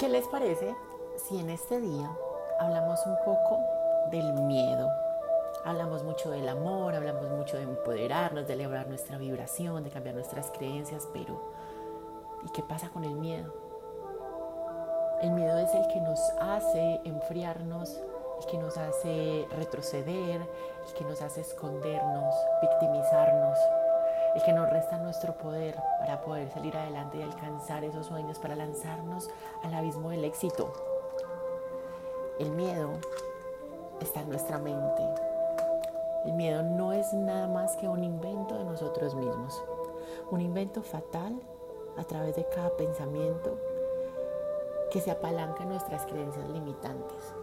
¿Qué les parece si en este día hablamos un poco del miedo? Hablamos mucho del amor, hablamos mucho de empoderarnos, de elevar nuestra vibración, de cambiar nuestras creencias, pero ¿y qué pasa con el miedo? El miedo es el que nos hace enfriarnos, el que nos hace retroceder, el que nos hace escondernos, victimizarnos, el que nos resta nuestro poder para poder salir adelante y alcanzar esos sueños, para lanzarnos al abismo del éxito. El miedo está en nuestra mente. El miedo no es nada más que un invento de nosotros mismos, un invento fatal a través de cada pensamiento que se apalanca en nuestras creencias limitantes.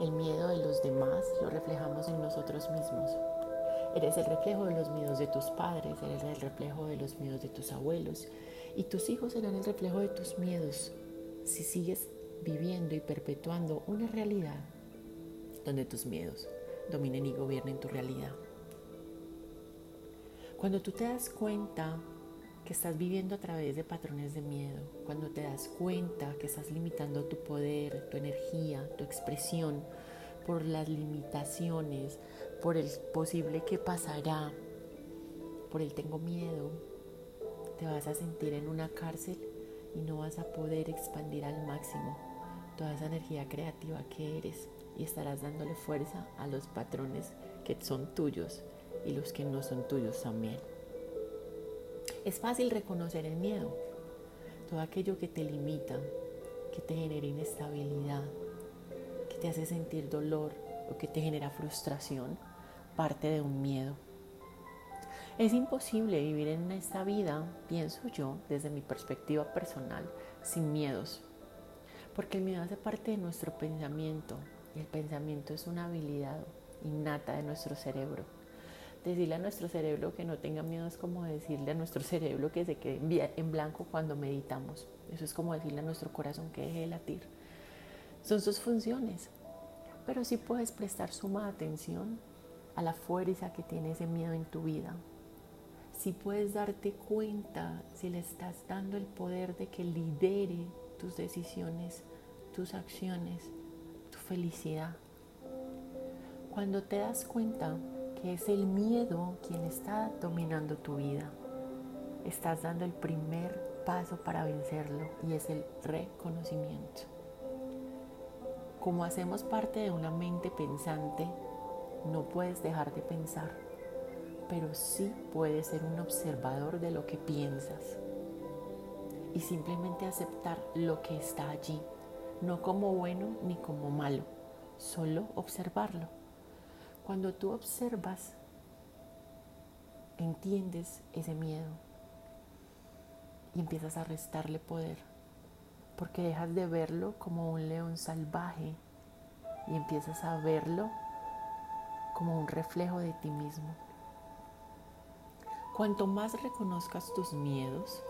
El miedo de los demás lo reflejamos en nosotros mismos. Eres el reflejo de los miedos de tus padres, eres el reflejo de los miedos de tus abuelos y tus hijos serán el reflejo de tus miedos si sigues viviendo y perpetuando una realidad donde tus miedos dominen y gobiernen tu realidad. Cuando tú te das cuenta que estás viviendo a través de patrones de miedo, cuando te das cuenta que estás limitando tu poder, tu energía, tu expresión por las limitaciones, por el posible que pasará, por el tengo miedo, te vas a sentir en una cárcel y no vas a poder expandir al máximo toda esa energía creativa que eres y estarás dándole fuerza a los patrones que son tuyos y los que no son tuyos también. Es fácil reconocer el miedo, todo aquello que te limita, que te genera inestabilidad, que te hace sentir dolor o que te genera frustración, parte de un miedo. Es imposible vivir en esta vida, pienso yo, desde mi perspectiva personal, sin miedos, porque el miedo hace parte de nuestro pensamiento y el pensamiento es una habilidad innata de nuestro cerebro Decirle a nuestro cerebro que no tenga miedo es como decirle a nuestro cerebro que se quede en blanco cuando meditamos. Eso es como decirle a nuestro corazón que deje de latir. Son sus funciones. Pero sí puedes prestar suma atención a la fuerza que tiene ese miedo en tu vida. Si puedes darte cuenta, si le estás dando el poder de que lidere tus decisiones, tus acciones, tu felicidad. Cuando te das cuenta es el miedo quien está dominando tu vida. Estás dando el primer paso para vencerlo y es el reconocimiento. Como hacemos parte de una mente pensante, no puedes dejar de pensar, pero sí puedes ser un observador de lo que piensas y simplemente aceptar lo que está allí, no como bueno ni como malo, solo observarlo. Cuando tú observas, entiendes ese miedo y empiezas a restarle poder, porque dejas de verlo como un león salvaje y empiezas a verlo como un reflejo de ti mismo. Cuanto más reconozcas tus miedos,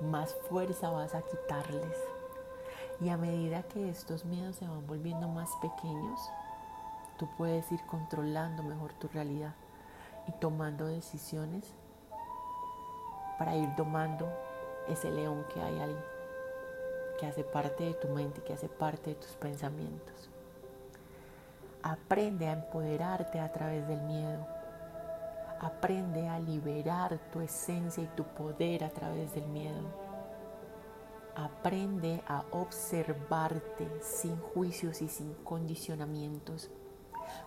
más fuerza vas a quitarles. Y a medida que estos miedos se van volviendo más pequeños, tú puedes ir controlando mejor tu realidad y tomando decisiones para ir domando ese león que hay ahí, que hace parte de tu mente, que hace parte de tus pensamientos. Aprende a empoderarte a través del miedo. Aprende a liberar tu esencia y tu poder a través del miedo. Aprende a observarte sin juicios y sin condicionamientos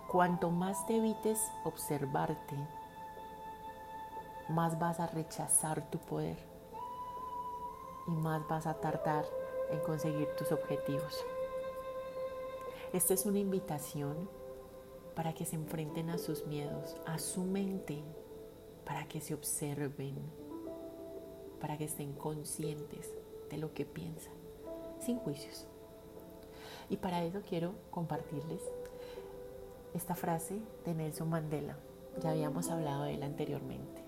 Cuanto más te evites observarte, más vas a rechazar tu poder y más vas a tardar en conseguir tus objetivos. Esta es una invitación para que se enfrenten a sus miedos, a su mente, para que se observen, para que estén conscientes de lo que piensan, sin juicios. Y para eso quiero compartirles esta frase de Nelson Mandela. Ya habíamos hablado de él anteriormente.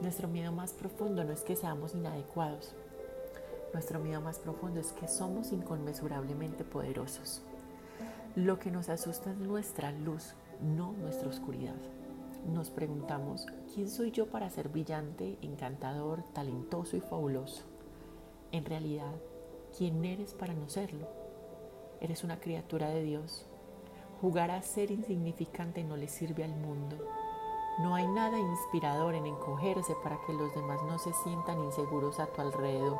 Nuestro miedo más profundo no es que seamos inadecuados. Nuestro miedo más profundo es que somos inconmensurablemente poderosos. Lo que nos asusta es nuestra luz, no nuestra oscuridad. Nos preguntamos, ¿quién soy yo para ser brillante, encantador, talentoso y fabuloso? en realidad, ¿quién eres para no serlo? Eres una criatura de Dios. Jugar a ser insignificante no le sirve al mundo. No hay nada inspirador en encogerse para que los demás no se sientan inseguros a tu alrededor.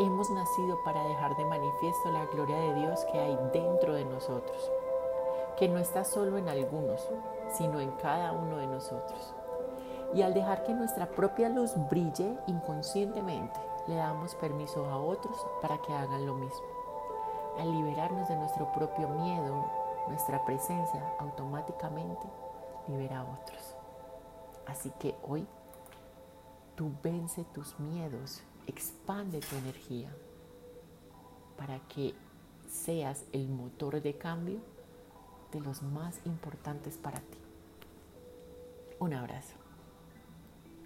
Hemos nacido para dejar de manifiesto la gloria de Dios que hay dentro de nosotros, que no está solo en algunos, sino en cada uno de nosotros. Y al dejar que nuestra propia luz brille inconscientemente, le damos permiso a otros para que hagan lo mismo. Al liberarnos de nuestro propio miedo, nuestra presencia automáticamente libera a otros. Así que hoy tú vence tus miedos, expande tu energía para que seas el motor de cambio de los más importantes para ti. Un abrazo.